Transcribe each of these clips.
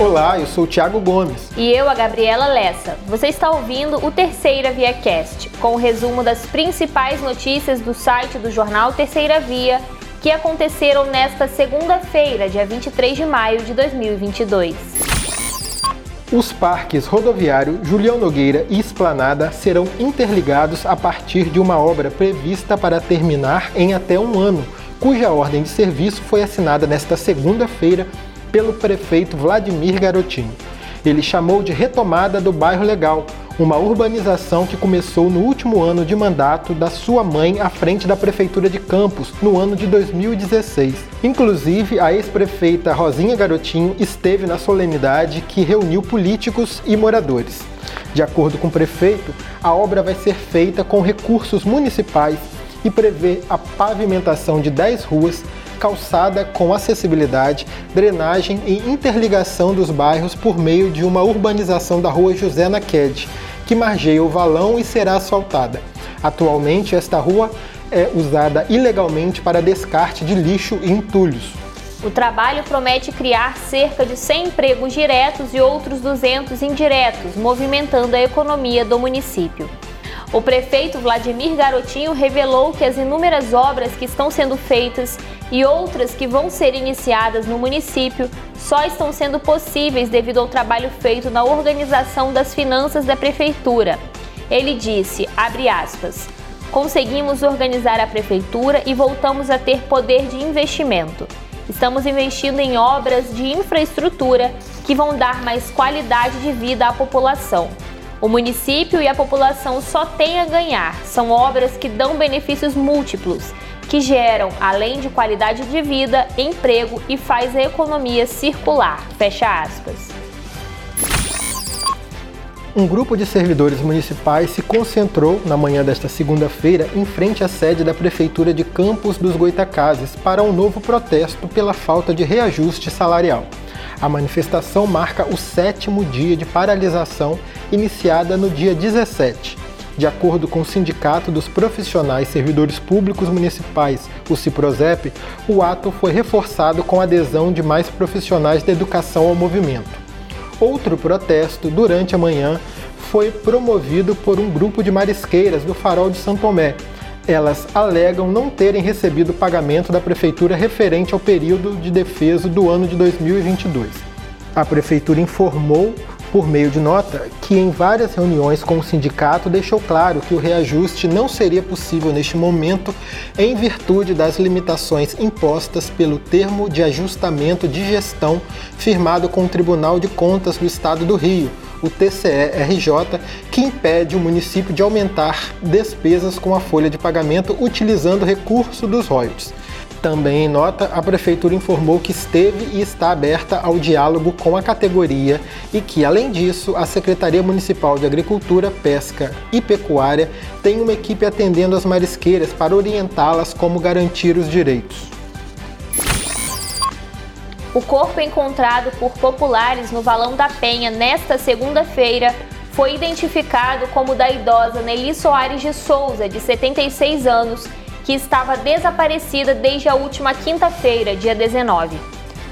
Olá, eu sou o Thiago Gomes. E eu, a Gabriela Lessa. Você está ouvindo o Terceira Via Cast, com o resumo das principais notícias do site do jornal Terceira Via, que aconteceram nesta segunda-feira, dia 23 de maio de 2022. Os parques rodoviário Julião Nogueira e Esplanada serão interligados a partir de uma obra prevista para terminar em até um ano, cuja ordem de serviço foi assinada nesta segunda-feira pelo prefeito Vladimir Garotinho. Ele chamou de retomada do bairro Legal, uma urbanização que começou no último ano de mandato da sua mãe à frente da prefeitura de Campos, no ano de 2016. Inclusive, a ex-prefeita Rosinha Garotinho esteve na solenidade que reuniu políticos e moradores. De acordo com o prefeito, a obra vai ser feita com recursos municipais e prevê a pavimentação de 10 ruas, calçada com acessibilidade, drenagem e interligação dos bairros por meio de uma urbanização da rua José Naquede, que margeia o valão e será asfaltada. Atualmente, esta rua é usada ilegalmente para descarte de lixo e entulhos. O trabalho promete criar cerca de 100 empregos diretos e outros 200 indiretos, movimentando a economia do município. O prefeito Vladimir Garotinho revelou que as inúmeras obras que estão sendo feitas e outras que vão ser iniciadas no município só estão sendo possíveis devido ao trabalho feito na organização das finanças da prefeitura. Ele disse, aspas, conseguimos organizar a prefeitura e voltamos a ter poder de investimento. Estamos investindo em obras de infraestrutura que vão dar mais qualidade de vida à população. O município e a população só têm a ganhar. São obras que dão benefícios múltiplos, que geram, além de qualidade de vida, emprego e faz a economia circular. Fecha aspas. Um grupo de servidores municipais se concentrou na manhã desta segunda-feira em frente à sede da Prefeitura de Campos dos Goitacazes para um novo protesto pela falta de reajuste salarial. A manifestação marca o sétimo dia de paralisação iniciada no dia 17. De acordo com o Sindicato dos Profissionais Servidores Públicos Municipais, o CIPROSEP, o ato foi reforçado com a adesão de mais profissionais da educação ao movimento. Outro protesto, durante a manhã, foi promovido por um grupo de marisqueiras do Farol de São Tomé, elas alegam não terem recebido pagamento da prefeitura referente ao período de defesa do ano de 2022. A prefeitura informou por meio de nota, que em várias reuniões com o sindicato deixou claro que o reajuste não seria possível neste momento em virtude das limitações impostas pelo termo de ajustamento de gestão firmado com o Tribunal de Contas do Estado do Rio, o TCE-RJ, que impede o município de aumentar despesas com a folha de pagamento utilizando recurso dos royalties. Também em nota, a Prefeitura informou que esteve e está aberta ao diálogo com a categoria e que, além disso, a Secretaria Municipal de Agricultura, Pesca e Pecuária tem uma equipe atendendo as marisqueiras para orientá-las como garantir os direitos. O corpo encontrado por populares no Valão da Penha nesta segunda-feira foi identificado como da idosa Nelly Soares de Souza, de 76 anos, que estava desaparecida desde a última quinta-feira, dia 19.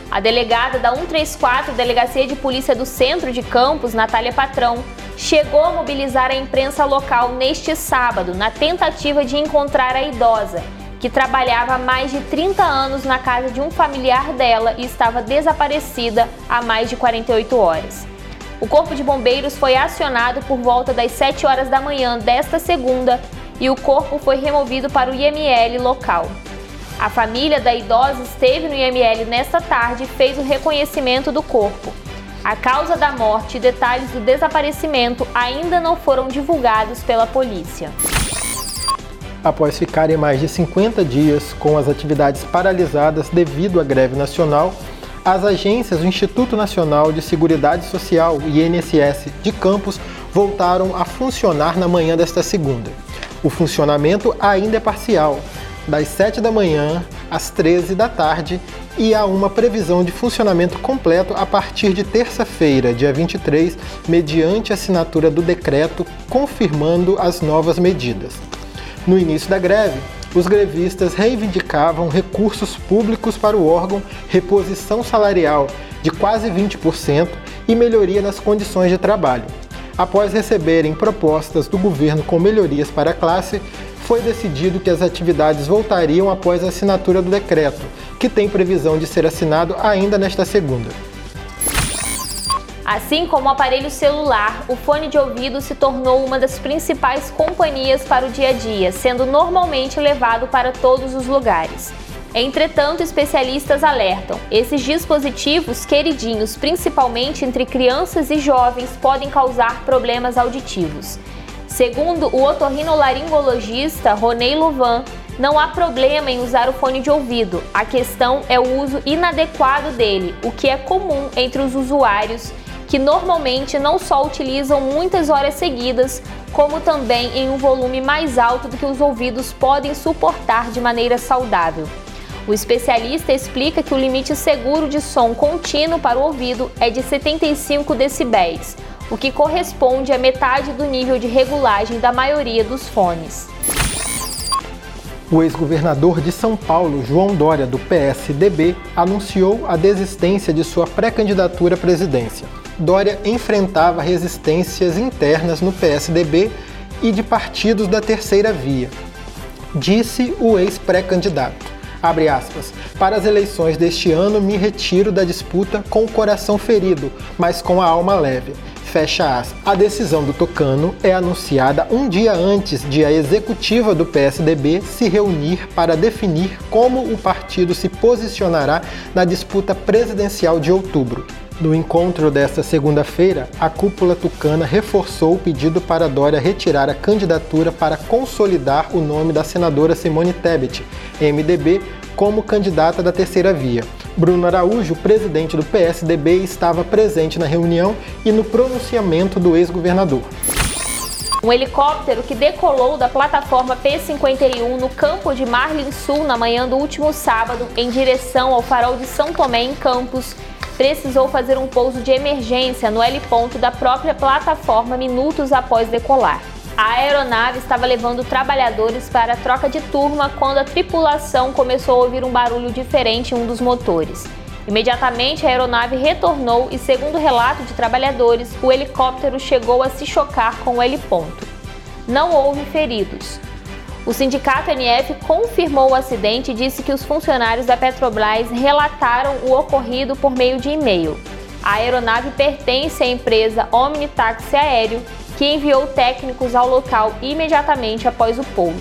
A delegada da 134 Delegacia de Polícia do Centro de Campos, Natália Patrão, chegou a mobilizar a imprensa local neste sábado na tentativa de encontrar a idosa, que trabalhava há mais de 30 anos na casa de um familiar dela e estava desaparecida há mais de 48 horas. O Corpo de Bombeiros foi acionado por volta das 7 horas da manhã desta segunda e o corpo foi removido para o IML local. A família da idosa esteve no IML nesta tarde e fez o reconhecimento do corpo. A causa da morte e detalhes do desaparecimento ainda não foram divulgados pela polícia. Após ficarem mais de 50 dias com as atividades paralisadas devido à greve nacional, as agências do Instituto Nacional de Seguridade Social, INSS, de Campos voltaram a funcionar na manhã desta segunda. O funcionamento ainda é parcial, das 7 da manhã às 13 da tarde, e há uma previsão de funcionamento completo a partir de terça-feira, dia 23, mediante assinatura do decreto confirmando as novas medidas. No início da greve, os grevistas reivindicavam recursos públicos para o órgão reposição salarial, de quase 20% e melhoria nas condições de trabalho. Após receberem propostas do governo com melhorias para a classe, foi decidido que as atividades voltariam após a assinatura do decreto, que tem previsão de ser assinado ainda nesta segunda. Assim como o aparelho celular, o fone de ouvido se tornou uma das principais companhias para o dia a dia, sendo normalmente levado para todos os lugares. Entretanto, especialistas alertam: esses dispositivos queridinhos, principalmente entre crianças e jovens, podem causar problemas auditivos. Segundo o otorrinolaringologista Ronei Luvan, não há problema em usar o fone de ouvido. A questão é o uso inadequado dele, o que é comum entre os usuários que normalmente não só utilizam muitas horas seguidas, como também em um volume mais alto do que os ouvidos podem suportar de maneira saudável. O especialista explica que o limite seguro de som contínuo para o ouvido é de 75 decibéis, o que corresponde a metade do nível de regulagem da maioria dos fones. O ex-governador de São Paulo, João Dória, do PSDB, anunciou a desistência de sua pré-candidatura à presidência. Dória enfrentava resistências internas no PSDB e de partidos da terceira via, disse o ex-pré-candidato. Abre aspas. Para as eleições deste ano, me retiro da disputa com o coração ferido, mas com a alma leve. Fecha aspas. A decisão do Tocano é anunciada um dia antes de a executiva do PSDB se reunir para definir como o partido se posicionará na disputa presidencial de outubro. No encontro desta segunda-feira, a cúpula tucana reforçou o pedido para Dória retirar a candidatura para consolidar o nome da senadora Simone Tebet, MDB, como candidata da terceira via. Bruno Araújo, presidente do PSDB, estava presente na reunião e no pronunciamento do ex-governador. Um helicóptero que decolou da plataforma P-51 no campo de Marlin Sul na manhã do último sábado em direção ao farol de São Tomé, em Campos, precisou fazer um pouso de emergência no heliponto da própria plataforma minutos após decolar. A aeronave estava levando trabalhadores para a troca de turma quando a tripulação começou a ouvir um barulho diferente em um dos motores. Imediatamente a aeronave retornou e, segundo relato de trabalhadores, o helicóptero chegou a se chocar com o heliponto. Não houve feridos. O sindicato NF confirmou o acidente e disse que os funcionários da Petrobras relataram o ocorrido por meio de e-mail. A aeronave pertence à empresa Omnitaxi Aéreo, que enviou técnicos ao local imediatamente após o pouso.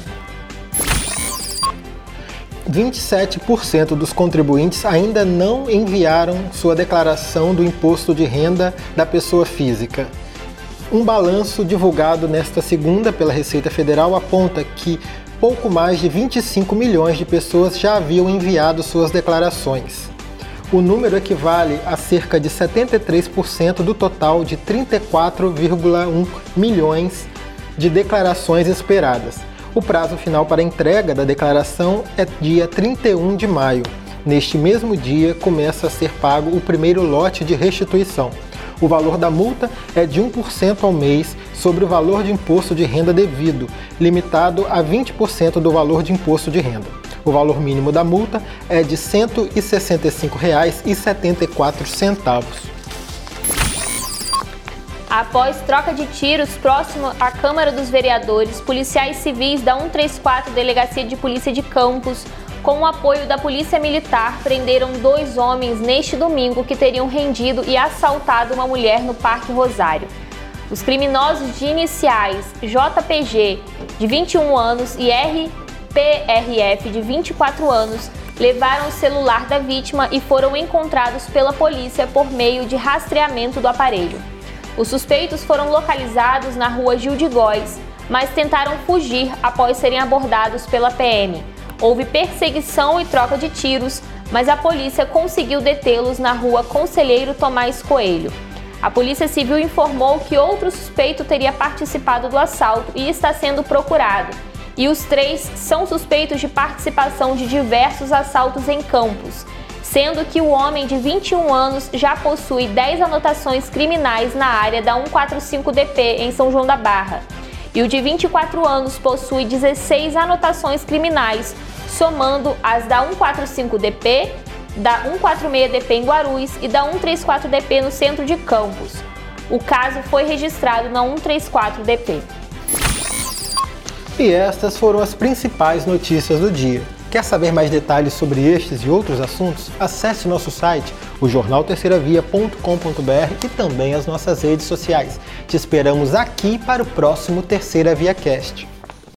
27% dos contribuintes ainda não enviaram sua declaração do imposto de renda da pessoa física. Um balanço divulgado nesta segunda pela Receita Federal aponta que pouco mais de 25 milhões de pessoas já haviam enviado suas declarações. O número equivale a cerca de 73% do total de 34,1 milhões de declarações esperadas. O prazo final para entrega da declaração é dia 31 de maio. Neste mesmo dia começa a ser pago o primeiro lote de restituição. O valor da multa é de 1% ao mês sobre o valor de imposto de renda devido, limitado a 20% do valor de imposto de renda. O valor mínimo da multa é de R$ 165,74. Após troca de tiros próximo à Câmara dos Vereadores, policiais civis da 134 Delegacia de Polícia de Campos com o apoio da Polícia Militar, prenderam dois homens neste domingo que teriam rendido e assaltado uma mulher no Parque Rosário. Os criminosos de iniciais JPG, de 21 anos, e RPRF, de 24 anos, levaram o celular da vítima e foram encontrados pela polícia por meio de rastreamento do aparelho. Os suspeitos foram localizados na rua Gil de Góis, mas tentaram fugir após serem abordados pela PM. Houve perseguição e troca de tiros, mas a polícia conseguiu detê-los na rua Conselheiro Tomás Coelho. A Polícia Civil informou que outro suspeito teria participado do assalto e está sendo procurado. E os três são suspeitos de participação de diversos assaltos em Campos, sendo que o homem de 21 anos já possui 10 anotações criminais na área da 145DP em São João da Barra e o de 24 anos possui 16 anotações criminais, somando as da 145DP da 146DP em Guarulhos e da 134DP no centro de Campos. O caso foi registrado na 134DP. E estas foram as principais notícias do dia. Quer saber mais detalhes sobre estes e outros assuntos? Acesse nosso site, o jornalterceiravia.com.br e também as nossas redes sociais. Te esperamos aqui para o próximo Terceira Via Cast.